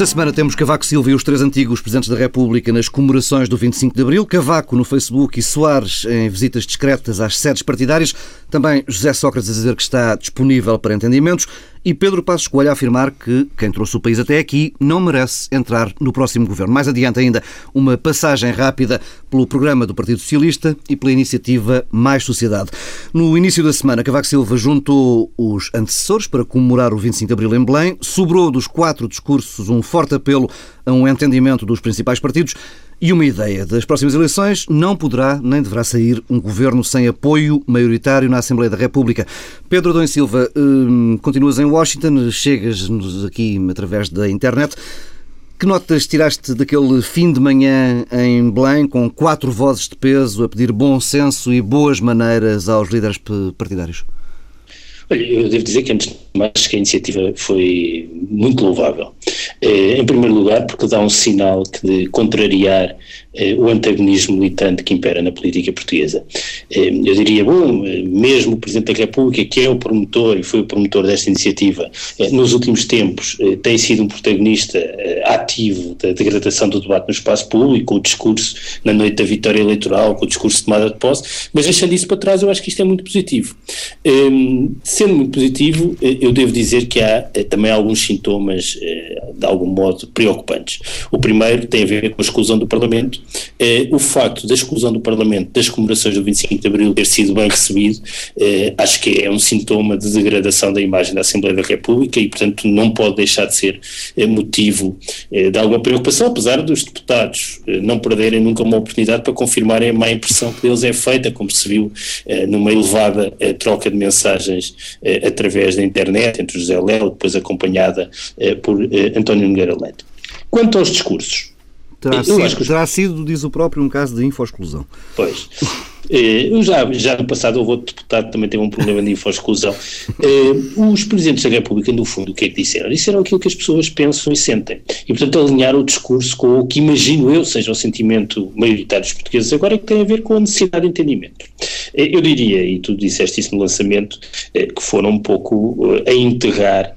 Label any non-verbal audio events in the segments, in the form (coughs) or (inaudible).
Esta semana temos Cavaco Silva e os três antigos presidentes da República nas comemorações do 25 de Abril, Cavaco no Facebook e Soares em visitas discretas às sedes partidárias, também José Sócrates a dizer que está disponível para entendimentos e Pedro Passos Coelho a afirmar que quem trouxe o país até aqui não merece entrar no próximo governo. Mais adiante ainda, uma passagem rápida pelo programa do Partido Socialista e pela iniciativa Mais Sociedade. No início da semana, Cavaco Silva juntou os antecessores para comemorar o 25 de Abril em Belém, sobrou dos quatro discursos um forte apelo a um entendimento dos principais partidos e uma ideia. Das próximas eleições não poderá nem deverá sair um governo sem apoio maioritário na Assembleia da República. Pedro Adão Silva, hum, continuas em Washington, chegas-nos aqui através da internet. Que notas tiraste daquele fim de manhã em Belém, com quatro vozes de peso a pedir bom senso e boas maneiras aos líderes partidários? Eu devo dizer que, antes de mais, que a iniciativa foi muito louvável. Eh, em primeiro lugar, porque dá um sinal que de contrariar o antagonismo militante que impera na política portuguesa. Eh, eu diria, bom, mesmo o Presidente da República, que é o promotor e foi o promotor desta iniciativa, nos últimos tempos tem sido um protagonista ativo da degradação do debate no espaço público, com o discurso na noite da vitória eleitoral, com o discurso de tomada de posse, mas deixando isso para trás, eu acho que isto é muito positivo. Sendo muito positivo, eu devo dizer que há também alguns sintomas de algum modo preocupantes. O primeiro tem a ver com a exclusão do Parlamento. Eh, o facto da exclusão do Parlamento das comemorações do 25 de Abril ter sido bem recebido, eh, acho que é um sintoma de degradação da imagem da Assembleia da República e, portanto, não pode deixar de ser eh, motivo de alguma preocupação, apesar dos deputados não perderem nunca uma oportunidade para confirmarem a má impressão que deles é feita, como se viu numa elevada troca de mensagens através da internet entre José Léo, depois acompanhada por António Nogueira Leite. Quanto aos discursos. Terá, sido, que... terá sido, diz o próprio, um caso de infoexclusão. Pois. Eh, já, já no passado houve outro deputado que também teve um problema de infoexclusão. (laughs) Eh, os presidentes da República, no fundo, o que é que disseram? Disseram aquilo que as pessoas pensam e sentem. E, portanto, alinharam o discurso com o que imagino eu seja o sentimento maioritário dos portugueses agora, que tem a ver com a necessidade de entendimento. Eh, eu diria, e tu disseste isso no lançamento, que foram um pouco a enterrar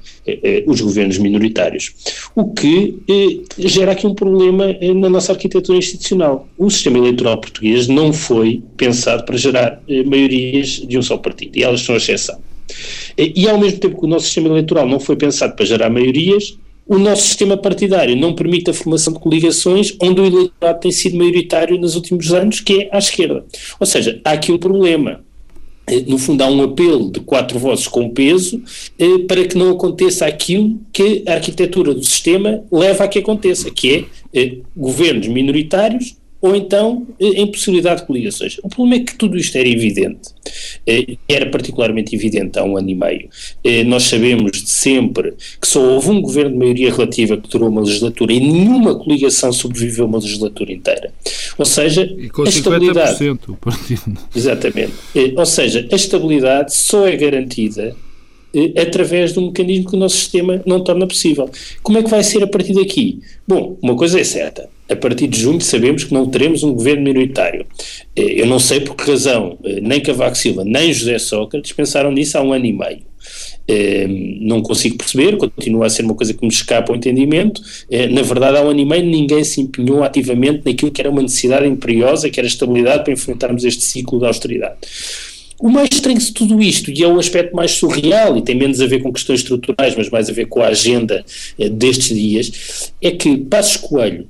os governos minoritários. O que eh, gera aqui um problema na nossa arquitetura institucional. O sistema eleitoral português não foi pensado para gerar maiorias de um só partido, e elas são a exceção. E ao mesmo tempo que o nosso sistema eleitoral não foi pensado para gerar maiorias, o nosso sistema partidário não permite a formação de coligações onde o eleitorado tem sido maioritário nos últimos anos, que é à esquerda. Ou seja, há aqui um problema. Eh, no fundo, há um apelo de quatro vozes com peso eh, para que não aconteça aquilo que a arquitetura do sistema leva a que aconteça, que é eh, governos minoritários ou então eh, de coligações. O problema é que tudo isto era evidente, eh, era particularmente evidente há um ano e meio. Eh, nós sabemos de sempre que só houve um governo de maioria relativa que durou uma legislatura e nenhuma coligação sobreviveu uma legislatura inteira. Ou seja, a estabilidade. Exatamente. Ou seja, a estabilidade só é garantida através de um mecanismo que o nosso sistema não torna possível. Como é que vai ser a partir daqui? Bom, uma coisa é certa a partir de junho sabemos que não teremos um governo minoritário. Eh, eu não sei por que razão eh, nem Cavaco Silva nem José Sócrates pensaram nisso há um ano e meio. Eh, não consigo perceber, continua a ser uma coisa que me escapa ao entendimento. na verdade, há um ano e meio ninguém se empenhou ativamente naquilo que era uma necessidade imperiosa, que era estabilidade para enfrentarmos este ciclo de austeridade. O mais estranho de tudo isto, e é o aspecto mais surreal, e tem menos a ver com questões estruturais, mas mais a ver com a agenda destes dias, é que Passos Coelho,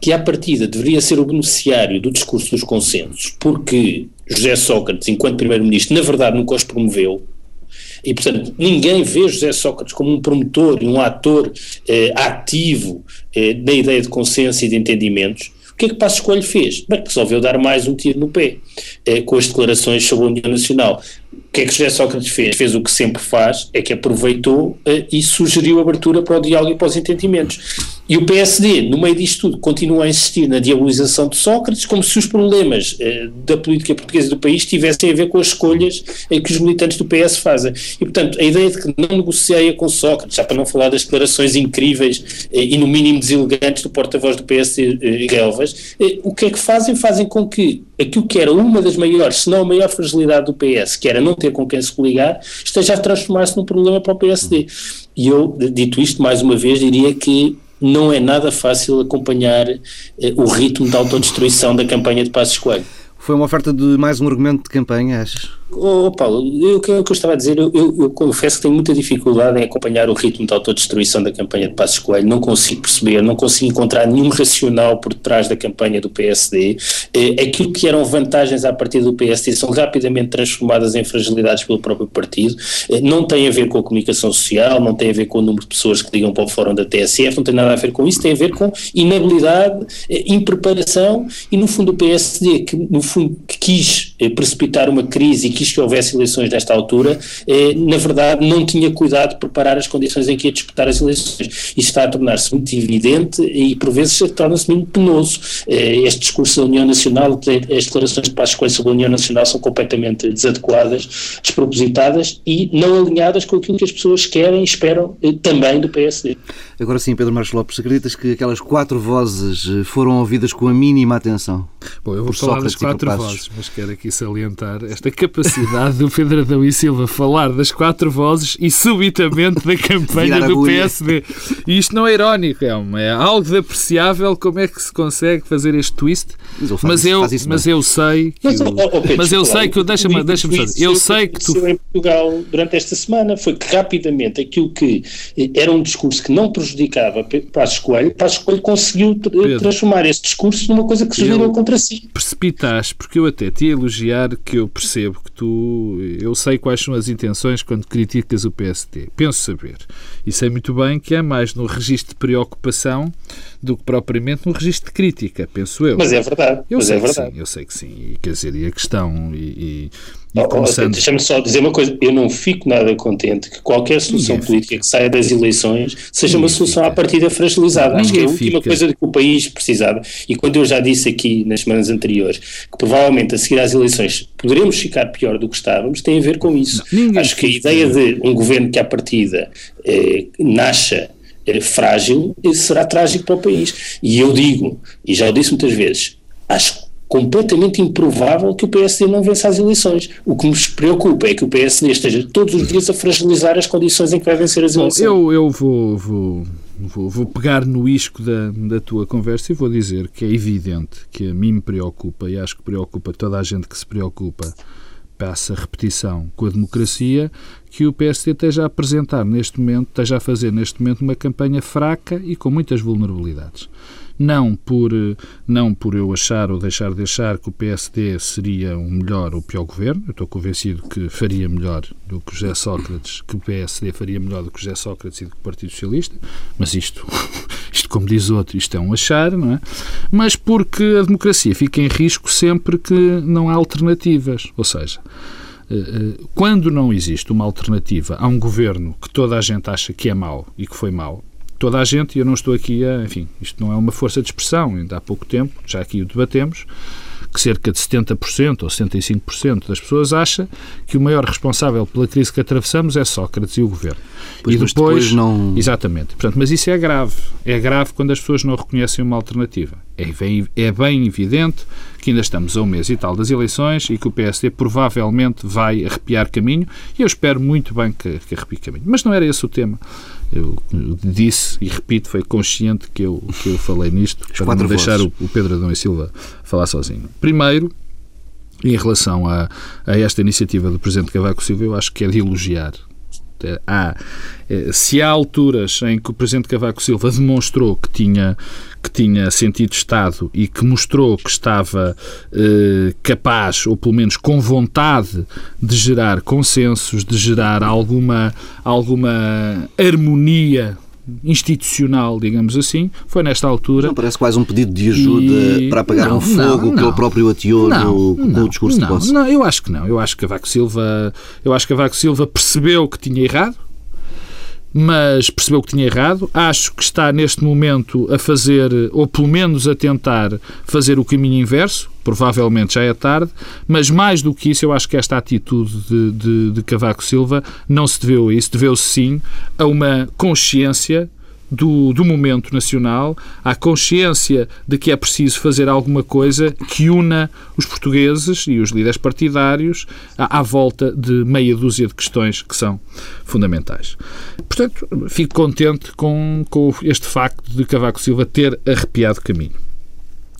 que à partida deveria ser o beneficiário do discurso dos consensos, porque José Sócrates, enquanto primeiro-ministro, na verdade nunca os promoveu, e portanto ninguém vê José Sócrates como um promotor e um ator eh, ativo eh, da ideia de consenso e de entendimentos, o que é que Passos Coelho fez? Bem, resolveu dar mais um tiro no pé, eh, com as declarações sobre a União Nacional. O que é que José Sócrates fez? Fez o que sempre faz, é que aproveitou uh, e sugeriu abertura para o diálogo e para os entendimentos. E o PSD, no meio disto tudo, continua a insistir na diabolização de Sócrates, como se os problemas uh, da política portuguesa do país tivessem a ver com as escolhas uh, que os militantes do PS fazem. E, portanto, a ideia de que não negociaria com Sócrates, já para não falar das declarações incríveis e, no mínimo, deselegantes do porta-voz do PSD, uh, Galvas, o que é que fazem? Fazem com que aquilo que era uma das maiores, se não a maior fragilidade do PS, que era não ter com quem se coligar, esteja a transformar-se num problema para o PSD. E eu, dito isto, mais uma vez, diria que não é nada fácil acompanhar eh, o ritmo da autodestruição da campanha de Passos Coelho. Foi uma oferta de mais um argumento de campanha, achas? Oh, Paulo, o que eu estava a dizer, eu, eu, confesso que tenho muita dificuldade em acompanhar o ritmo de autodestruição da campanha de Passos Coelho, não consigo perceber, não consigo encontrar nenhum racional por detrás da campanha do PSD. Eh, aquilo que eram vantagens à partida do PSD são rapidamente transformadas em fragilidades pelo próprio partido, eh, não tem a ver com a comunicação social, não tem a ver com o número de pessoas que ligam para o fórum da TSF, não tem nada a ver com isso, tem a ver com inabilidade, eh, impreparação e no fundo o PSD que no fundo que quis eh, precipitar uma crise quis que houvesse eleições nesta altura, eh, na verdade não tinha cuidado de preparar as condições em que ia disputar as eleições. Isto está a tornar-se muito evidente e por vezes torna-se muito penoso. Eh, este discurso da União Nacional, as declarações de paz escolha sobre a União Nacional são completamente desadequadas, despropositadas e não alinhadas com aquilo que as pessoas querem e esperam eh, também do PSD. Agora sim, Pedro Marcos Lopes, acreditas que aquelas quatro vozes eh, foram ouvidas com a mínima atenção? Bom, eu vou falar das quatro vozes, mas quero aqui salientar esta capacidade do Pedro Adão e Silva falar das quatro vozes e subitamente da (laughs) campanha do PSD. E isto não é irónico, é, uma, é algo de apreciável como é que se consegue fazer este twist. Mas, eu, mas eu sei que mas, oh, oh, mas eu sei que deixa-me deixa dizer, eu sei que tu em Portugal durante esta semana foi que rapidamente aquilo que era um discurso que não prejudicava Passos Coelho, Passos Coelho conseguiu Pedro, transformar esse discurso numa coisa que se virou contra si. Precipitaste, porque eu até te ia elogiar que eu percebo que tu, eu sei quais são as intenções quando criticas o PSD. Penso saber. E sei muito bem que é mais no registro de preocupação do que propriamente no registro de crítica, penso eu. Mas é verdade. Eu sei é verdade. sim, eu sei que sim. E, quer dizer, e a questão e, e Oh, começando... Deixa-me só dizer uma coisa, eu não fico nada contente que qualquer solução Ninguém política fica. que saia das eleições seja Ninguém uma solução fica. à partida fragilizada. Acho que é a última fica. coisa que o país precisava. E quando eu já disse aqui nas semanas anteriores que provavelmente a seguir às eleições poderemos ficar pior do que estávamos, tem a ver com isso. Acho que a ideia de um governo que à partida eh, nasça eh, frágil será trágico para o país. E eu digo, e já o disse muitas vezes, acho completamente improvável que o PSD não vença as eleições. O que nos preocupa é que o PSD esteja todos os dias a fragilizar as condições em que vai vencer as eleições. Eu, eu vou, vou, vou, vou, pegar no isco da, da tua conversa e vou dizer que é evidente que a mim me preocupa e acho que preocupa toda a gente que se preocupa passa repetição com a democracia, que o PSD esteja a apresentar neste momento, esteja a fazer neste momento uma campanha fraca e com muitas vulnerabilidades não por, não por eu achar ou deixar de achar que o PSD seria um melhor ou pior governo, eu estou convencido que faria melhor do que José Sócrates, que o PSD faria melhor do que José Sócrates e do que o Partido Socialista, mas isto, (laughs) isto como diz outro, isto é um achar, não é? Mas porque a democracia fica em risco sempre que não há alternativas, ou seja, eh, eh, quando não existe uma alternativa a um governo que toda a gente acha que é mau e que foi mau, toda a gente, e eu não estou aqui a. Enfim, isto não é uma força de expressão, ainda há pouco tempo, já aqui o debatemos, que cerca de 70% ou 75% das pessoas acha que o maior responsável pela crise que atravessamos é Sócrates e o governo. Pois, e depois, depois não. Exatamente. Portanto, mas isso é grave. É grave quando as pessoas não reconhecem uma alternativa. É bem, é bem evidente que ainda estamos a um mês e tal das eleições e que o PSD provavelmente vai arrepiar caminho e eu espero muito bem que, que arrepie caminho. Mas não era esse o tema. Eu disse e repito, foi consciente que eu, que eu falei nisto As para não deixar o, o Pedro Adão e Silva falar sozinho. Primeiro, em relação a, a esta iniciativa do Presidente Cavaco Silva, eu acho que é de elogiar há, eh, se há alturas em que o Presidente Cavaco Silva demonstrou que tinha, que tinha sentido Estado e que mostrou que estava eh, capaz, ou pelo menos com vontade, de gerar consensos, de gerar alguma, alguma harmonia institucional, digamos assim, foi nesta altura. Não parece quase um pedido de ajuda e... para apagar não, um fogo não, não. que ele próprio ateou no, no discurso de posse. Não, eu acho que não. Eu acho que Cavaco Silva, eu acho que Cavaco Silva percebeu que tinha errado, mas percebeu que tinha errado. Acho que está neste momento a fazer, ou pelo menos a tentar fazer o caminho inverso. Provavelmente já é tarde, mas mais do que isso, eu acho que esta atitude de, de, de Cavaco Silva não se deveu a isso, deveu-se sim a uma consciência do, do momento nacional, à consciência de que é preciso fazer alguma coisa que una os portugueses e os líderes partidários à, à volta de meia dúzia de questões que são fundamentais. Portanto, fico contente com, com este facto de Cavaco Silva ter arrepiado caminho.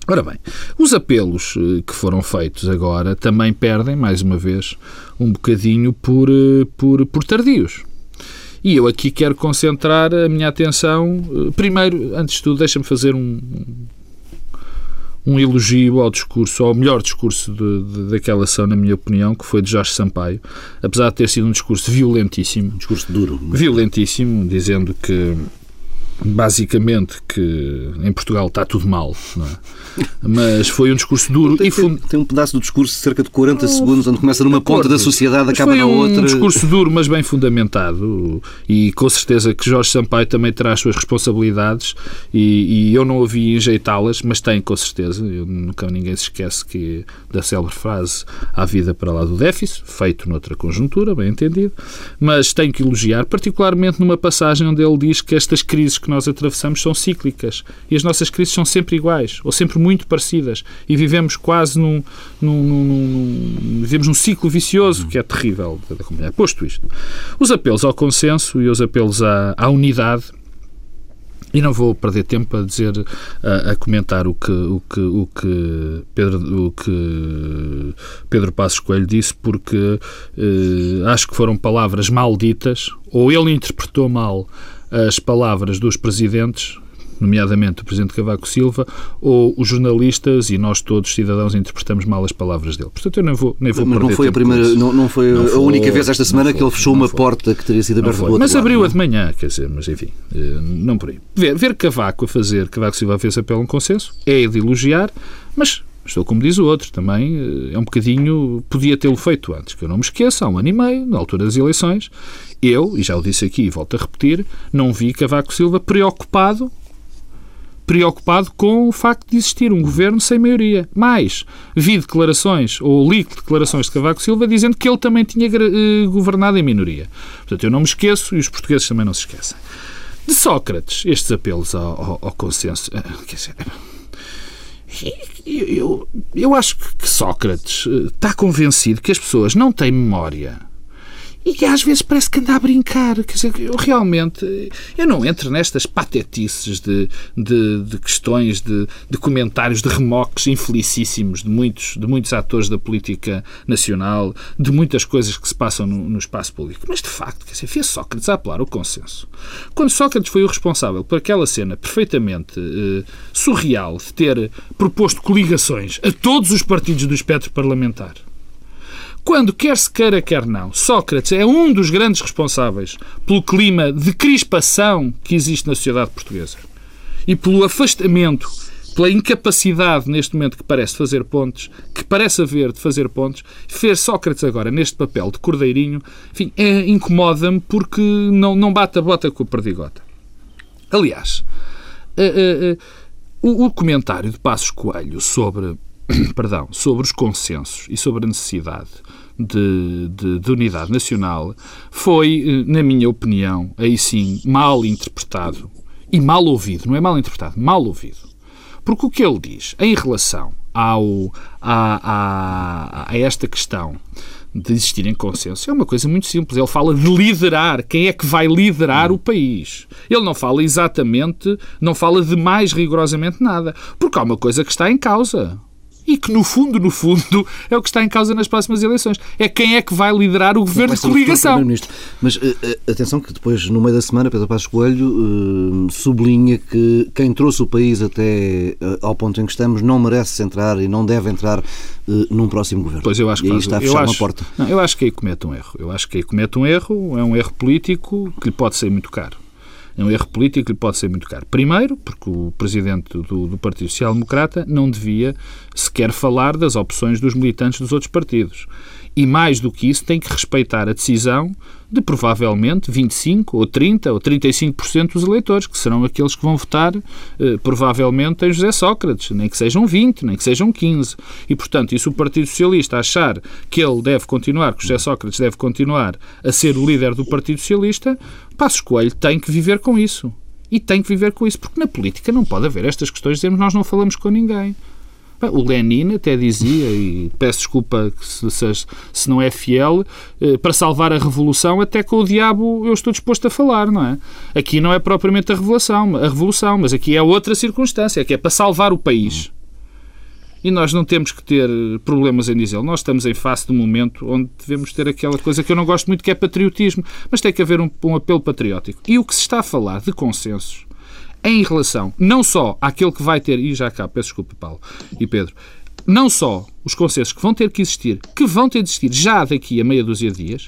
Ora bem, os apelos eh, que foram feitos agora também perdem, mais uma vez, um bocadinho por, eh, por, por tardios. E eu aqui quero concentrar a minha atenção. Eh, primeiro, antes de tudo, deixa-me fazer um, um elogio ao discurso, ao melhor discurso de, de, daquela ação, na minha opinião, que foi de Jorge Sampaio, apesar de ter sido um discurso violentíssimo. Um discurso duro. Violentíssimo, dizendo que basicamente que em Portugal está tudo mal, é? mas foi um discurso duro tem, e tem um pedaço do discurso de cerca de 40 oh, segundos onde começa numa ponta da sociedade acaba na outra. Foi um discurso duro mas bem fundamentado e com certeza que Jorge Sampaio também terá as suas responsabilidades e, e eu não ouvi enjeitá-las, mas tem com certeza. Eu, nunca ninguém se esquece que da célebre frase há vida para lá do déficit, feito noutra conjuntura, bem entendido, mas tenho que elogiar, particularmente numa passagem onde ele diz que estas crises que nós atravessamos são cíclicas e as nossas crises são sempre iguais ou sempre muito parecidas e vivemos quase num, num, num, num vivemos num ciclo vicioso que é terrível da. Posto isto, os apelos ao consenso e os apelos à, à unidade e não vou perder tempo a dizer, a, a, comentar o que, o que, o que, Pedro, o que Pedro Passos Coelho disse, porque eh, acho que foram palavras malditas, ou ele interpretou mal as palavras dos presidentes, nomeadamente o Presidente Cavaco Silva, ou os jornalistas e nós todos, cidadãos, interpretamos mal as palavras dele. Portanto, eu nem vou, nem vou Mas não foi, a, primeira, não, não foi não a foi, única vez esta semana que ele fechou uma foi. porta que teria sido aberta outro Mas abriu-a de manhã, quer dizer, mas enfim, eh, não por aí. Ver, ver Cavaco a fazer, Cavaco Silva fez apelo a um consenso, é de elogiar, mas Estou como diz o outro, também eh, é um bocadinho. Podia tê-lo feito antes, que eu não me esqueça, há um ano e meio, na altura das eleições, eu, e já o disse aqui e volto a repetir, não vi Cavaco Silva preocupado preocupado com o facto de existir um governo sem maioria. Mais, vi declarações, ou li declarações de Cavaco Silva dizendo que ele também tinha eh, governado em minoria. Portanto, eu não me esqueço e os portugueses também não se esquecem. De Sócrates, estes apelos ao, ao, ao consenso. Eh, quer dizer, eu, eu, acho que Sócrates eh, está convencido que as pessoas não têm memória e às vezes parece que anda a brincar. Quer dizer, eu realmente eu não entro nestas patetices de, de, de questões, de, de, comentários, de remoques infelicíssimos de muitos, de muitos atores da política nacional, de muitas coisas que se passam no, no espaço público. Mas, de facto, quer dizer, fez Sócrates a apelar o consenso. Quando Sócrates foi o responsável por aquela cena perfeitamente eh, surreal de ter proposto coligações a todos os partidos do espectro parlamentar, quando, quer se queira, quer não, Sócrates é um dos grandes responsáveis pelo clima de crispação que existe na sociedade portuguesa e pelo afastamento, pela incapacidade neste momento que parece fazer pontes, que parece haver de fazer pontes, fez Sócrates agora neste papel de cordeirinho, enfim, é, incomoda-me porque não, não bate a bota com a perdigota. Aliás, uh, uh, uh, o, o comentário de Passos Coelho sobre (clears throat) perdão, sobre os consensos e sobre a necessidade de, de, de, unidade nacional foi, eh, na minha opinião, aí sim, mal interpretado e mal ouvido. Não é mal interpretado, mal ouvido. Porque o que ele diz em relação ao, a, a, a esta questão de existir em consenso é uma coisa muito simples. Ele fala de liderar. Quem é que vai liderar o país? Ele não fala exatamente, não fala de mais rigorosamente nada. Porque há uma coisa que está em causa e que, no fundo, no fundo, é o que está em causa nas próximas eleições. É quem é que vai liderar o governo de coligação. Mas uh, atenção que depois, no meio da semana, Pedro Passos Coelho uh, sublinha que quem trouxe o país até ao ponto em que estamos não merece entrar e não deve entrar num próximo governo. Pois eu acho que e aí está a fechar acho, uma porta. Não, eu acho que aí comete um erro. Eu acho que aí comete um erro, é um erro político que lhe pode ser muito caro. É um erro político que lhe pode ser muito caro. Primeiro, porque o presidente do, do Partido Social Democrata não devia sequer falar das opções dos militantes dos outros partidos. E mais do que isso, tem que respeitar a decisão de provavelmente 25 ou 30 ou 35% dos eleitores, que serão aqueles que vão votar eh, provavelmente em José Sócrates, nem que sejam 20, nem que sejam 15. E, portanto, e se o Partido Socialista achar que ele deve continuar, que José Sócrates deve continuar a ser o líder do Partido Socialista, Passos Coelho tem que viver com isso. E tem que viver com isso, porque na política não pode haver estas questões, dizemos nós não falamos com ninguém. O Lenin até dizia, e peço desculpa se, se, se, não é fiel, eh, para salvar a revolução, até com o diabo eu estou disposto a falar, não é? Aqui não é propriamente a revolução, a revolução mas aqui é outra circunstância, que é para salvar o país. E nós não temos que ter problemas em dizê-lo. Nós estamos em face de um momento onde devemos ter aquela coisa que eu não gosto muito, que é patriotismo, mas tem que haver um, um apelo patriótico. E o que se está a falar de consensos em relação não só àquele que vai ter, e já cá, peço desculpa, Paulo e Pedro, não só os consensos que vão ter que existir, que vão ter de existir já daqui a meia dúzia de dias,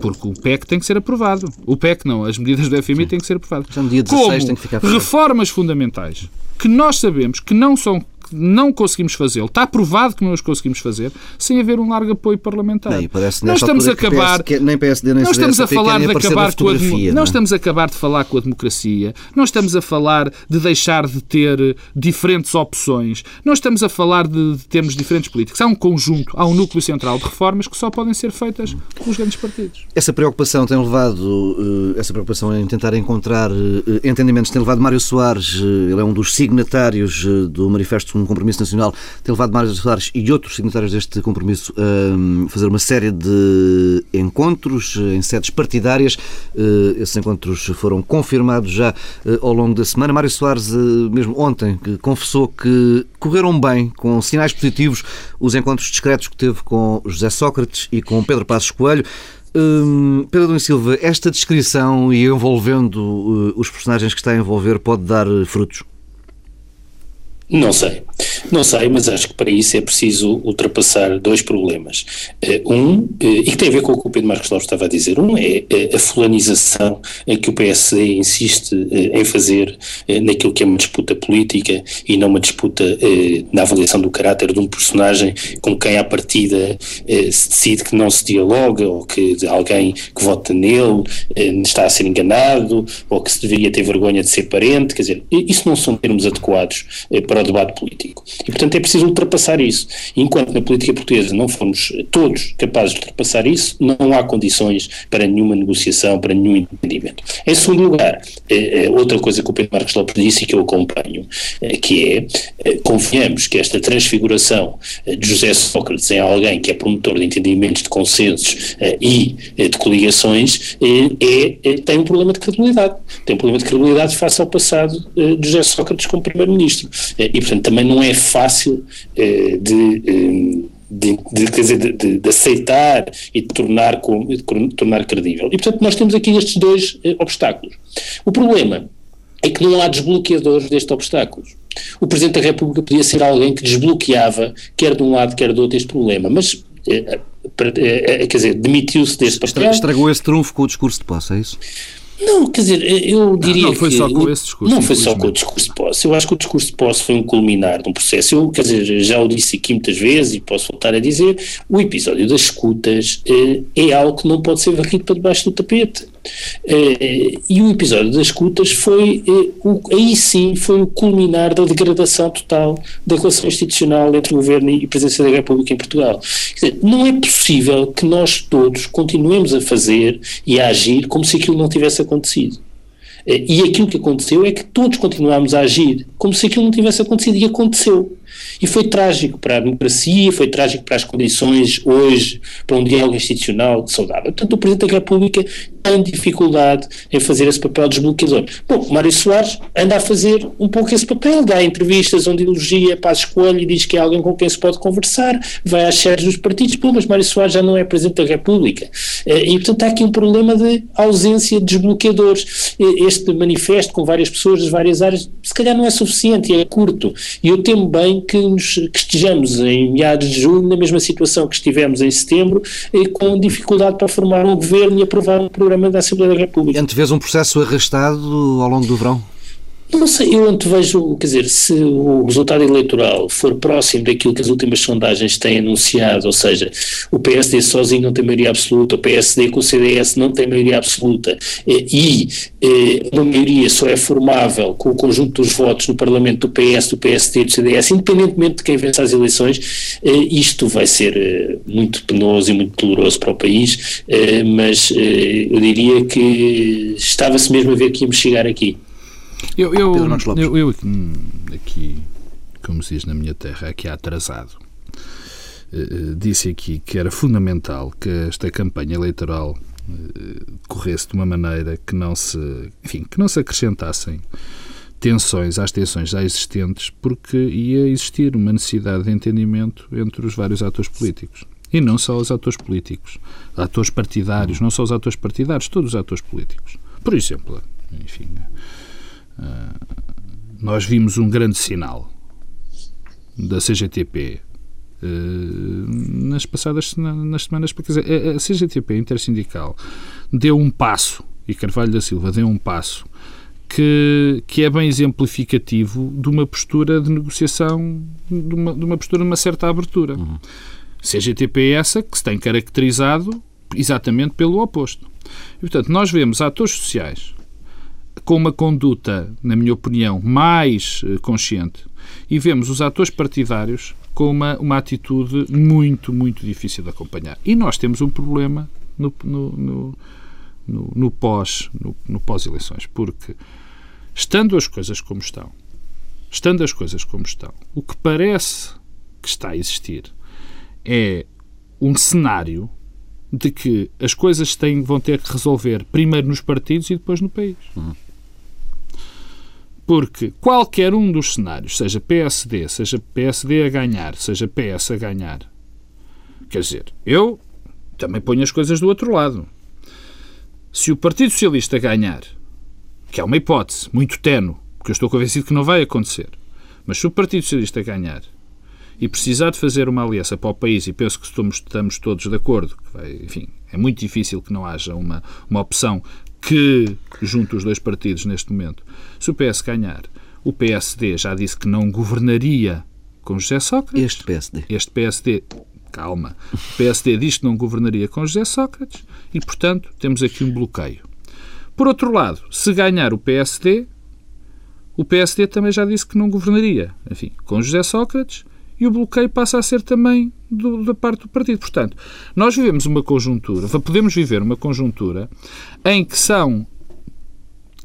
porque o PEC tem que ser aprovado. O PEC não, as medidas do FMI têm que ser aprovadas. No dia 16 Como tem que ficar reformas fundamentais que nós sabemos que não são não conseguimos fazê-lo. Está provado que não os conseguimos fazer sem haver um largo apoio parlamentar. Parece nós estamos a acabar. Que, nem PSD, nem nós estamos a falar de acabar com a não, não estamos a acabar de falar com a democracia. Não estamos a falar de deixar de ter diferentes opções. Não estamos a falar de, de termos diferentes políticos. Há um conjunto, há um núcleo central de reformas que só podem ser feitas pelos grandes partidos. Essa preocupação tem levado, eh, essa preocupação em tentar encontrar eh, entendimentos tem levado Mário Soares, eh, ele é um dos signatários do manifesto um compromisso nacional, tem levado Mário Soares e outros signatários deste compromisso a fazer uma série de encontros em sedes partidárias. Eh, esses encontros foram confirmados já eh, ao longo da semana. Mário Soares, eh, mesmo ontem, confessou que correram bem, com sinais positivos, os encontros discretos que teve com José Sócrates e com Pedro Passos Coelho. Hum, Pedro Adão Silva, esta descrição e envolvendo uh, os personagens que está a envolver pode dar frutos? Não sei. Não sei, mas acho que para isso é preciso ultrapassar dois problemas. Eh, um, eh, e que tem a ver com o que o Pedro Marcos Lopes estava a dizer, um é a fulanização que o PSD insiste eh, em fazer naquilo que é uma disputa política e não uma disputa na avaliação do caráter de um personagem com quem à partida se decide que não se dialoga ou que alguém que vota nele está a ser enganado ou que se deveria ter vergonha de ser parente, quer dizer, isso não são termos adequados para o debate político. E, portanto, é preciso ultrapassar isso. Enquanto na política portuguesa não formos todos capazes de ultrapassar isso, não há condições para nenhuma negociação, para nenhum entendimento. Em segundo lugar, é, é outra coisa que o Pedro Marcos Lopes disse e que eu acompanho, é, que é confiamos que esta transfiguração de José Sócrates em alguém que é promotor de entendimentos, de consensos e de coligações, é, tem um problema de credibilidade. Tem um problema de credibilidade face ao passado de José Sócrates como Primeiro-Ministro. E, portanto, também não é fácil eh, de, eh, de, de, quer dizer, de, de, aceitar e de tornar, com, de tornar credível. E, portanto, nós temos aqui estes dois eh, obstáculos. O problema é que não há desbloqueadores destes obstáculos. O Presidente da República podia ser alguém que desbloqueava, quer de um lado, quer do outro, este problema, mas quer dizer, demitiu-se deste papel. Estragou esse trunfo com o discurso de posse, é isso? Não, quer dizer, eu diria não, não foi que, só com esse discurso. Não foi só com o discurso de posse. Eu acho que o discurso de posse foi um culminar de um processo. Eu, quer dizer, já o disse aqui muitas vezes e posso voltar a dizer, o episódio das escutas eh, é algo que não pode ser varrido para debaixo do tapete. Uh, e o episódio das escutas foi, uh, o, aí sim, foi o culminar da degradação total da relação institucional entre o Governo e a Presidência da República em Portugal. Dizer, não é possível que nós todos continuemos a fazer e a agir como se aquilo não tivesse acontecido. Uh, e aquilo que aconteceu é que todos continuámos a agir como se aquilo não tivesse acontecido e aconteceu. E foi trágico para a democracia, foi trágico para as condições hoje, para um diálogo institucional saudável. Portanto, o Presidente da República tem dificuldade em fazer esse papel desbloqueador. Bom, Mário Soares anda a fazer um pouco esse papel, dá entrevistas onde elogia Paz Coelho e diz que é alguém com quem se pode conversar, vai às sedes dos partidos, pô, mas Mário Soares já não é Presidente da República. Eh, e, portanto, há aqui um problema de ausência de desbloqueadores. Este manifesto com várias pessoas das várias áreas, se calhar não é suficiente, é curto. E eu temo bem que, nos, que estejamos em meados de julho na mesma situação que estivemos em setembro, com dificuldade para formar um governo e aprovar um programa da Assembleia da República. Antevês um processo arrastado ao longo do verão? Não sei, eu antevejo, quer dizer, se o resultado eleitoral for próximo daquilo que as últimas sondagens têm anunciado, ou seja, o PSD sozinho não tem maioria absoluta, o PSD com o CDS não tem maioria absoluta, e uma maioria só é formável com o conjunto dos votos no Parlamento do PS, do PSD e do CDS, independentemente de quem vence as eleições, isto vai ser muito penoso e muito doloroso para o país, mas eu diria que estava-se mesmo a ver que íamos chegar aqui. Eu, eu, eu, eu aqui, como se diz na minha terra, aqui atrasado, eh, disse aqui que era fundamental que esta campanha eleitoral corresse de uma maneira que não se, enfim, que não se acrescentassem tensões às tensões já existentes, porque ia existir uma necessidade de entendimento entre os vários atores políticos. E não só os atores políticos, atores partidários, não só os atores partidários, todos os atores políticos. Por exemplo, enfim, eh, nós vimos um grande sinal da CGTP eh, nas passadas nas semanas, quer dizer, a CGTP intersindical deu um passo e Carvalho da Silva deu um passo que, que é bem exemplificativo de uma postura de negociação, de uma, de uma postura de uma certa abertura. Uhum. CGTP é essa que se tem caracterizado exatamente pelo oposto. E, portanto, nós vemos atores sociais com uma conduta, na minha opinião, mais eh, consciente e vemos os atores partidários com uma, uma atitude muito, muito difícil de acompanhar. E nós temos um problema no, no, no, no, no pós, no, no pós-eleições, porque estando as coisas como estão, estando as coisas como estão, o que parece que está a existir é um cenário de que as coisas têm, vão ter que resolver primeiro nos partidos e depois no país. Uhum. Porque qualquer um dos cenários, seja PSD, seja PSD a ganhar, seja PS a ganhar, quer dizer, eu também ponho as coisas do outro lado. Se o Partido Socialista ganhar, que é uma hipótese muito tenue, porque eu estou convencido que não vai acontecer, mas se o Partido Socialista ganhar e precisar de fazer uma aliança para o país, e penso que estamos, estamos todos de acordo, vai, enfim, é muito difícil que não haja uma, uma opção que junte os dois partidos neste momento. Se o PS ganhar, o PSD já disse que não governaria com José Sócrates. Este PSD. Este PSD, calma. O PSD diz que não governaria com José Sócrates e, portanto, temos aqui um bloqueio. Por outro lado, se ganhar o PSD, o PSD também já disse que não governaria, enfim, com José Sócrates e o bloqueio passa a ser também do, da parte do partido. Portanto, nós vivemos uma conjuntura, podemos viver uma conjuntura em que são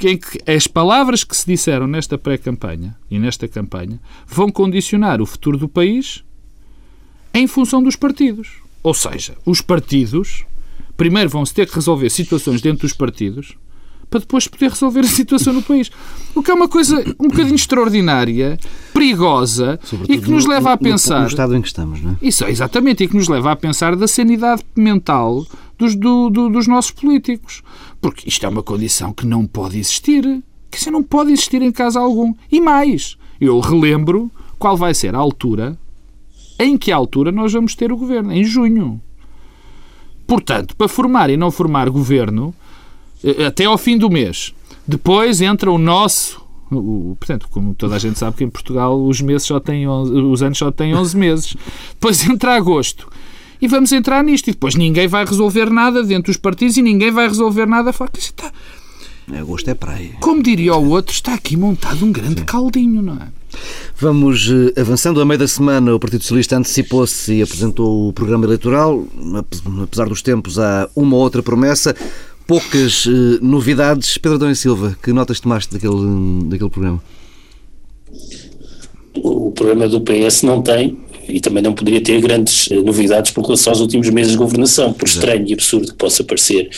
em que as palavras que se disseram nesta pré-campanha e nesta campanha vão condicionar o futuro do país em função dos partidos. Ou seja, os partidos primeiro vão-se ter que resolver situações dentro dos partidos para depois poder resolver a situação no país. O que é uma coisa um bocadinho extraordinária, perigosa Sobretudo e que nos leva a pensar. No, no, estado em que estamos, não é? Isso, exatamente, e que nos leva a pensar da sanidade mental dos, do, do, dos nossos políticos. Porque isto é uma condição que não pode existir. Que isso não pode existir em caso algum. E mais, eu relembro qual vai ser a altura em que altura nós vamos ter o governo? Em junho. Portanto, para formar e não formar governo, até ao fim do mês. Depois entra o nosso. O, portanto, como toda a gente sabe que em Portugal os meses só têm 11, os anos só têm 11 meses. Depois entra agosto. E vamos entrar nisto. E depois ninguém vai resolver nada dentro dos partidos e ninguém vai resolver nada fora. Está... Agosto é praia. Como diria o outro, está aqui montado um grande Sim. caldinho, não é? Vamos eh, avançando. A meio da semana, o Partido Socialista antecipou-se e apresentou o programa eleitoral. Apesar dos tempos, há uma outra promessa poucas uh, novidades. Pedro Adão e Silva, que notas tomaste daquele, daquele programa? O programa do PS não tem e também não poderia ter grandes uh, novidades por relação aos últimos meses de governação, por estranho e absurdo que possa parecer.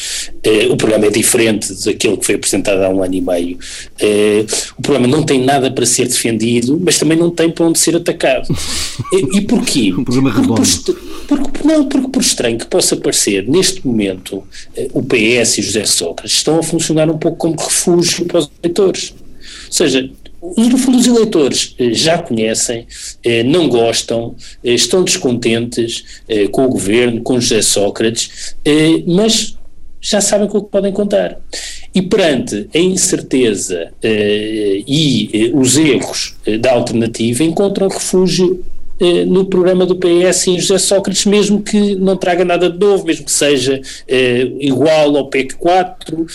Uh, o programa é diferente daquele que foi apresentado há um ano e meio. Uh, o programa não tem nada para ser defendido, mas também não tem para onde ser atacado. (laughs) e, porquê? Um programa redondo. Por, porque, não, porque por estranho que possa parecer, neste momento, o PS e José Sócrates estão a funcionar um pouco como refúgio para os eleitores. Ou seja, fundo, os eleitores eh, já conhecem, eh, não gostam, eh, estão descontentes com o governo, com José Sócrates, mas já sabem com o que podem contar. E perante a incerteza e os erros da alternativa, encontram refúgio no programa do PS em José Sócrates, mesmo que não traga nada de novo, mesmo que seja igual ao PEC 4.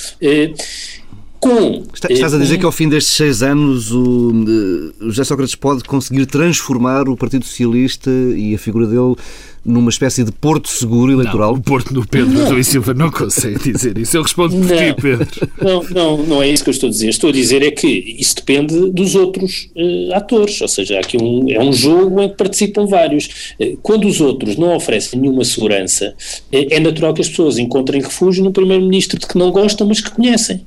Com. Estás a dizer que ao fim destes seis anos o, o José Sócrates pode conseguir transformar o Partido Socialista e a figura dele numa espécie de porto seguro eleitoral? Não, o porto do Pedro não. Rui Silva não consegue dizer isso. Eu respondo por ti, Pedro. Não, não, não é isso que eu estou a dizer. Estou a dizer é que isso depende dos outros uh, atores, ou seja, aqui um, é um jogo em que participam vários. Uh, quando os outros não oferecem nenhuma segurança, uh, é natural que as pessoas encontrem refúgio no primeiro-ministro de que não gostam, mas que conhecem.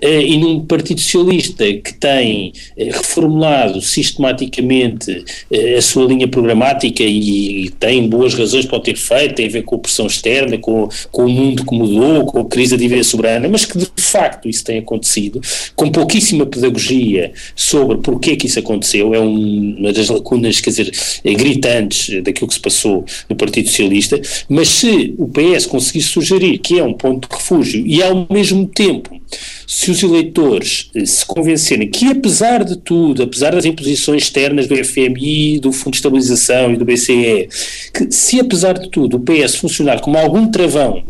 Eh, e num Partido Socialista que tem eh, reformulado sistematicamente eh, a sua linha programática e tem boas razões para o ter feito, tem a ver com a pressão externa, com, com o mundo que mudou, com a crise da dívida soberana, mas que de facto isso tem acontecido, com pouquíssima pedagogia sobre porquê que isso aconteceu, é uma das lacunas, quer dizer, gritantes daquilo que se passou no Partido Socialista, mas se o PS conseguir sugerir que é um ponto de refúgio e ao mesmo tempo se os eleitores eh, se convencerem que, apesar de tudo, apesar das imposições externas do FMI, do Fundo de Estabilização e do BCE, que se, apesar de tudo, o PS funcionar como algum travão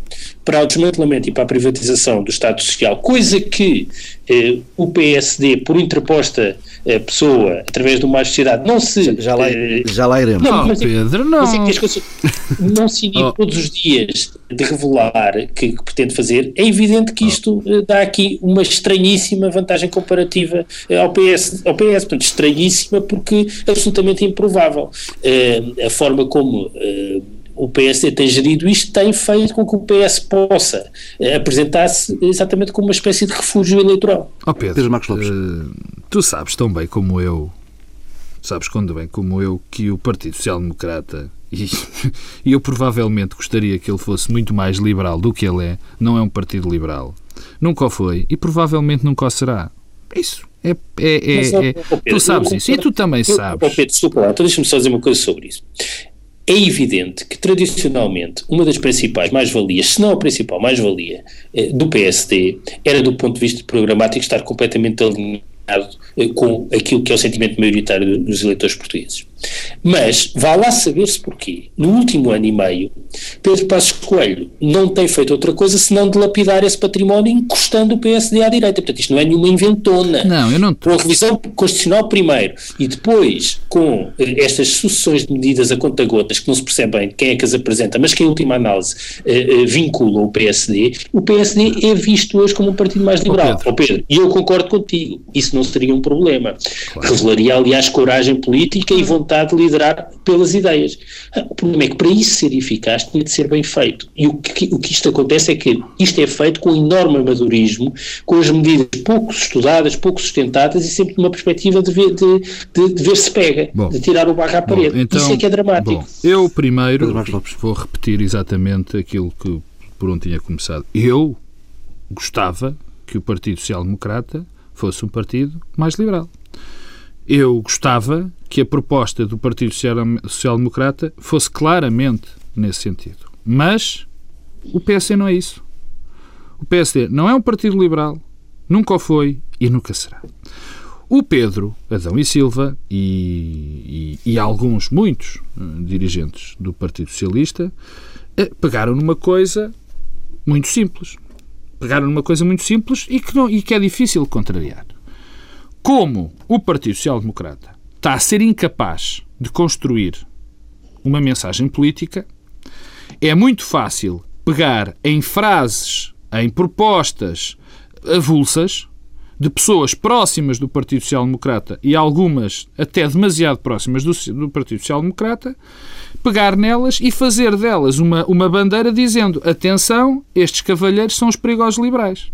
para o desmantelamento e para a privatização do Estado Social, coisa que eh, o PSD, por interposta eh, pessoa, através de uma sociedade, não se... Já, já, lá, eh, já lá iremos. Não, mas, Pedro, não. Mas é que as coisas não se inibe oh. todos os dias de revelar que, que, pretende fazer, é evidente que isto oh. dá aqui uma estranhíssima vantagem comparativa eh, ao PS, ao PS portanto, estranhíssima porque absolutamente improvável. Uh, a forma como... Uh, o PSD tem gerido isto, tem feito com que o PS possa eh, apresentar-se exatamente como uma espécie de refúgio eleitoral. Oh Pedro, Pedro Marcos Lopes. Uh, tu sabes tão bem como eu, sabes quando bem como eu, que o Partido Social Democrata, (laughs) e, eu provavelmente gostaria que ele fosse muito mais liberal do que ele é, não é um partido liberal. Nunca o foi e provavelmente nunca o será. Isso. É, é, é, é tu sabes isso. E tu também sabes. Pedro, desculpa lá, então deixa-me só dizer uma coisa sobre isso. É evidente que, tradicionalmente, uma das principais mais-valias, se não a principal mais-valia, eh, do PSD era, do ponto de vista programático, estar completamente alinhado com aquilo que é o sentimento maioritário dos eleitores portugueses. Mas vá lá saber-se porquê. No último ano e meio, Pedro Passos Coelho não tem feito outra coisa senão dilapidar esse património encostando o PSD à direita. Portanto, isto não é nenhuma inventona. Não, eu não. Com a revisão constitucional primeiro e depois com eh, estas sucessões de medidas a conta-gotas que não se percebe bem quem é que as apresenta, mas que em última análise uh, uh, vincula o PSD, o PSD é visto hoje como um partido mais liberal. Oh, Pedro. Oh, Pedro. E eu concordo contigo. Isso não seria um problema. Claro. Revelaria, aliás, coragem política e vontade vontade de liderar pelas ideias. O problema é que para isso ser eficaz tinha de ser bem feito. E o que, o que isto acontece é que isto é feito com enorme amadorismo, com as medidas pouco estudadas, pouco sustentadas e sempre numa perspectiva de ver, de, de, de ver se pega, bom, de tirar o barro à parede. Bom, então, isso é que é dramático. Bom, eu primeiro vou repetir exatamente aquilo que por onde tinha começado. Eu gostava que o Partido Social Democrata fosse um partido mais liberal. Eu gostava que a proposta do Partido Social Democrata fosse claramente nesse sentido. Mas o PSD não é isso. O PSD não é um partido liberal, nunca o foi e nunca será. O Pedro, Adão e Silva e, e, e alguns, muitos uh, dirigentes do Partido Socialista uh, pegaram numa coisa muito simples. Pegaram numa coisa muito simples e que, não, e que é difícil contrariar. Como o Partido Social Democrata está a ser incapaz de construir uma mensagem política, é muito fácil pegar em frases, em propostas avulsas de pessoas próximas do Partido Social Democrata e algumas até demasiado próximas do, do Partido Social Democrata, pegar nelas e fazer delas uma, uma bandeira dizendo: atenção, estes cavalheiros são os perigosos liberais.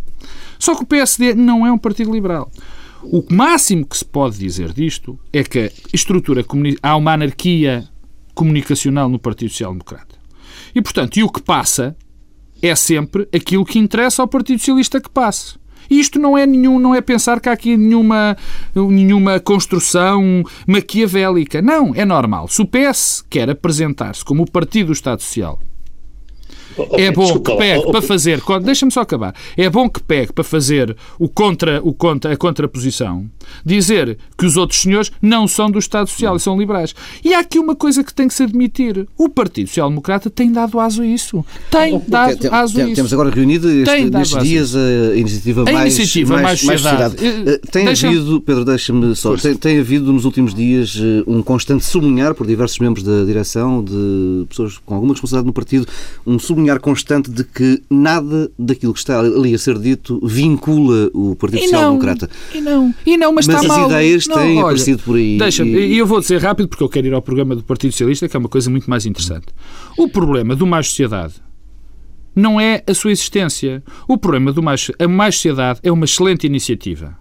Só que o PSD não é um partido liberal. O máximo que se pode dizer disto é que a estrutura há uma anarquia comunicacional no Partido Social Democrata. E, portanto, e o que passa é sempre aquilo que interessa ao Partido Socialista que passe. Isto não é nenhum, não é pensar que há aqui nenhuma, nenhuma construção maquiavélica. Não, é normal. Se o PS quer apresentar-se como o partido do Estado Social é bom desculpa, que pegue para fazer. Deixa-me só acabar. É bom que pegue para fazer o contra, o contra, a contraposição, dizer que os outros senhores não são do Estado Social e são liberais. E há aqui uma coisa que tem que se admitir. O Partido Social Democrata tem dado aso a isso. Tem dado tem, aso a isso. Temos agora reunido este, nestes dias a iniciativa a mais, iniciativa mais, mais, mais sociedade. sociedade. Eh, tem Deixa... havido, Pedro, deixa-me só, tem, tem, havido nos últimos dias eh, um constante sublinhar por diversos membros da direção, de pessoas com alguma responsabilidade no partido, um sublinhar constante de que nada daquilo que está ali a ser dito vincula o Partido Social Democrata. E não, e não, mas, mas está as mal. ideias não, têm olha, aparecido por aí. Deixa-me, e eu vou dizer rápido porque eu quero ir ao programa do Partido Socialista, que é uma coisa muito mais interessante. O problema do mais sociedade não é a sua existência. O problema do mais, a mais sociedade é uma excelente iniciativa.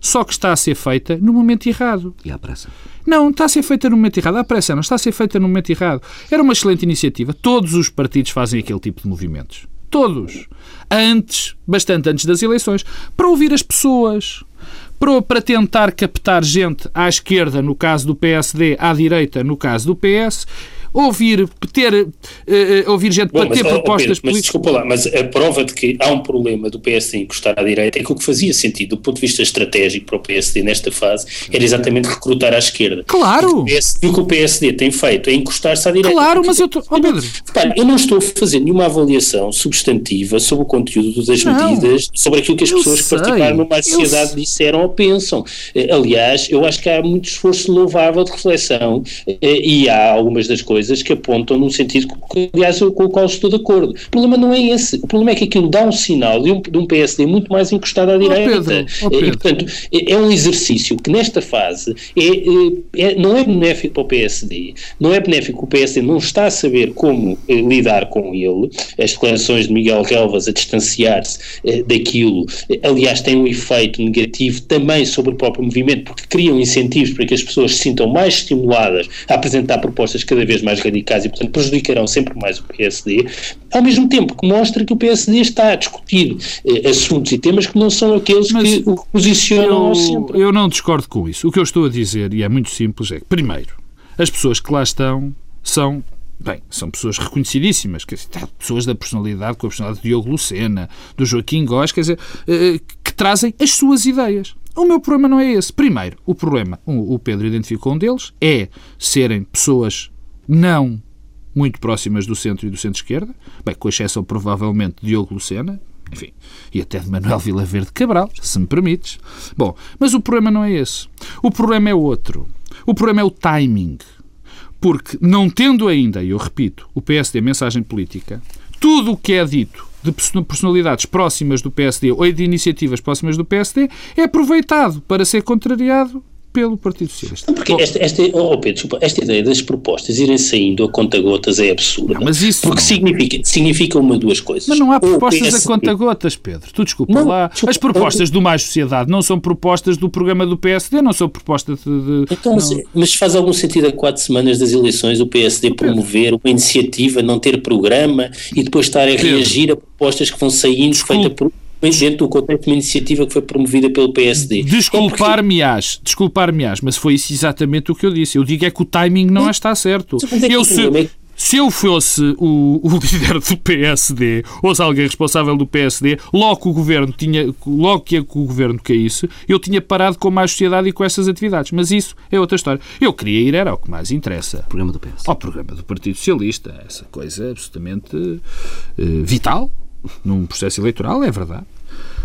Só que está a ser feita no momento errado. E à pressa? Não, está a ser feita no momento errado. À pressa não, está a ser feita no momento errado. Era uma excelente iniciativa. Todos os partidos fazem aquele tipo de movimentos. Todos. Antes, bastante antes das eleições. Para ouvir as pessoas. Para, para tentar captar gente à esquerda, no caso do PSD, à direita, no caso do PS ouvir, ter, uh, ouvir gente Bom, para ter propostas políticas. Mas desculpa lá, mas a prova de que há um problema do PSD encostar à direita é que o que fazia sentido do ponto de vista estratégico para o PSD nesta fase era exatamente recrutar à esquerda. Claro! PSD, o que o PSD tem feito é encostar-se à direita. Claro, mas eu estou. Oh, Pedro. Repare, eu não estou a fazer nenhuma avaliação substantiva sobre o conteúdo das não, medidas, sobre aquilo que as pessoas sei, que participaram numa sociedade disseram ou pensam. Eh, aliás, eu acho que há muito esforço louvável de reflexão e há algumas das coisas coisas que apontam num sentido que, aliás, com o qual estou de acordo. O problema não é esse. O problema é que aquilo dá um sinal de um, de um PSD muito mais encostado à direita. Oh Pedro, oh Pedro. E, portanto, é, é um exercício que nesta fase é, é, é, não é benéfico para o PSD. Não é benéfico. O PSD não está a saber como eh, lidar com ele. As declarações de Miguel Relvas a distanciar-se eh, daquilo, eh, aliás, têm um efeito negativo também sobre o próprio movimento, porque criam incentivos para que as pessoas se sintam mais estimuladas a apresentar propostas cada vez mais mais radicais e, portanto, prejudicarão sempre mais o PSD, ao mesmo tempo que mostra que o PSD está a discutir eh, assuntos e temas que não são aqueles Mas que o posicionam eu, ao centro. Eu não discordo com isso. O que eu estou a dizer, e é muito simples, é que, primeiro, as pessoas que lá estão são Bem, são pessoas reconhecidíssimas, quer dizer, pessoas da personalidade, com a personalidade de Diogo Lucena, do Joaquim Góes, quer dizer, eh, que trazem as suas ideias. O meu problema não é esse. Primeiro, o problema, o Pedro identificou um deles, é serem pessoas não muito próximas do centro e do centro-esquerda, bem, com exceção provavelmente de Diogo Lucena, enfim, e até de Manuel Vilaverde Cabral, se me permites. Bom, mas o problema não é esse. O problema é outro. O problema é o timing. Porque, não tendo ainda, e eu repito, o PSD mensagem política, tudo o que é dito de personalidades próximas do PSD ou de iniciativas próximas do PSD é aproveitado para ser contrariado pelo Partido Socialista. Porque Bom, esta, esta, oh Pedro, desculpa, esta ideia das propostas irem saindo a conta-gotas é absurda. Não, mas isso porque não. significa, significa uma duas coisas. Mas não há propostas a conta-gotas, Pedro. Tu desculpa não, lá. Desculpa, As propostas do Mais Sociedade não são propostas do programa do PSD, não são propostas de. de então, mas, mas, faz algum sentido a quatro semanas das eleições o PSD promover uma iniciativa, não ter programa e depois estar a Pedro. reagir a propostas que vão saindo feitas por dentro do contexto de uma iniciativa que foi promovida pelo PSD. Desculpar-me-ás, desculpar-me-ás, mas foi isso exatamente o que eu disse. Eu digo é que o timing não está certo. Eu, se, é se eu fosse o, o, (laughs) líder do PSD, ou se alguém responsável do PSD, logo que o governo tinha, logo que o governo caísse, eu tinha parado com mais sociedade e com essas atividades. Mas isso é outra história. Eu queria ir era ao que mais interessa. O programa do PS. Ao programa do Partido Socialista. Essa coisa absolutamente uh, vital num processo eleitoral, é verdade.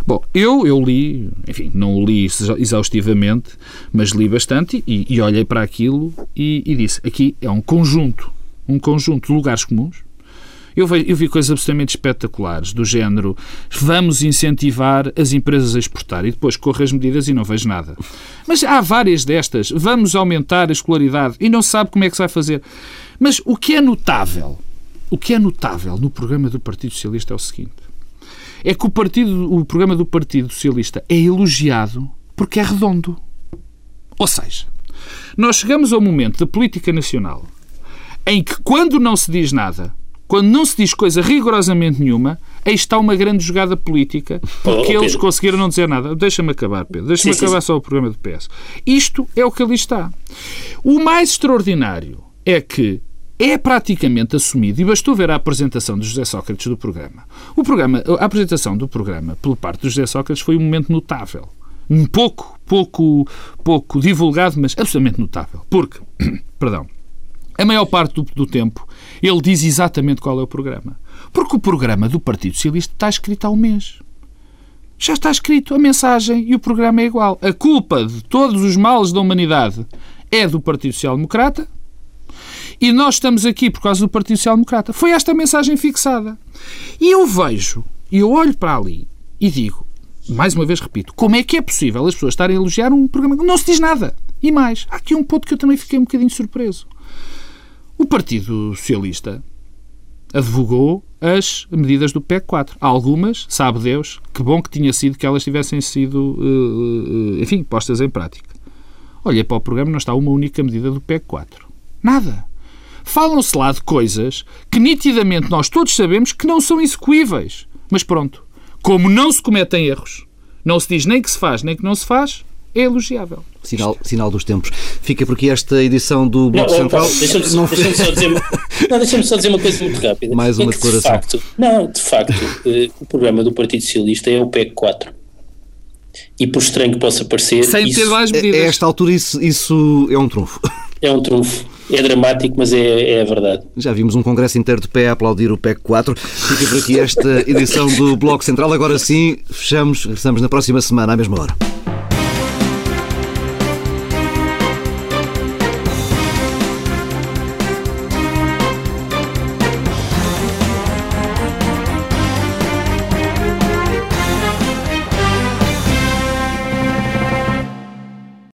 Bom, eu, eu li, enfim, não o li exaustivamente, mas li bastante e, e olhei para aquilo e, e, disse: aqui é um conjunto, um conjunto de lugares comuns. Eu vi, eu vi coisas absolutamente espetaculares, do género vamos incentivar as empresas a exportar e depois corro as medidas e não vejo nada. Mas há várias destas. Vamos aumentar a escolaridade e não sabe como é que se vai fazer. Mas o que é notável o que é notável no programa do Partido Socialista é o seguinte: é que o, partido, o programa do Partido Socialista é elogiado porque é redondo. Ou seja, nós chegamos ao momento da política nacional em que, quando não se diz nada, quando não se diz coisa rigorosamente nenhuma, aí está uma grande jogada política, porque oh, eles conseguiram não dizer nada. Deixa-me acabar, Pedro. Deixa-me acabar sim. só o programa do PS. Isto é o que ali está. O mais extraordinário é que é praticamente assumido, e bastou ver a apresentação de José Sócrates do programa. O programa, a apresentação do programa por parte de José Sócrates foi um momento notável. Um pouco, pouco, pouco divulgado, mas absolutamente notável. Porque, (coughs) perdão, a maior parte do, do, tempo ele diz exatamente qual é o programa. Porque o programa do Partido Socialista está escrito há um mês. Já está escrito a mensagem e o programa é igual. A culpa de todos os males da humanidade é do Partido Social Democrata, e nós estamos aqui por causa do Partido Social Democrata. Foi esta mensagem fixada. E eu vejo, e eu olho para ali e digo, mais uma vez repito, como é que é possível as pessoas estarem a elogiar um programa que não se diz nada? E mais, há aqui um ponto que eu também fiquei um bocadinho surpreso. O Partido Socialista advogou as medidas do PEC 4. Algumas, sabe Deus, que bom que tinha sido que elas tivessem sido, eh, eh, enfim, postas em prática. Olhei para o programa, não está uma única medida do PEC 4. Nada. Falam-se lá de coisas que nitidamente nós todos sabemos que não são execuíveis. Mas pronto, como não se cometem erros, não se diz nem que se faz nem que não se faz, é elogiável. Sinal, sinal dos tempos. Fica por aqui esta edição do Bloco não, Central. Deixa-me não... deixa só, dizer uma... deixa só dizer uma coisa muito rápida. Mais uma é declaração. De facto, não, de facto, eh, o programa do Partido Socialista é o PEC 4. E por estranho que possa parecer. Sem isso... ter mais medidas. A esta altura, isso, isso é um trunfo. É um trunfo. É dramático, mas é, é a verdade. Já vimos um congresso inteiro de pé a aplaudir o PEC 4. Fica por aqui esta edição do Bloco Central. Agora sim, fechamos, regressamos na próxima semana, à mesma hora.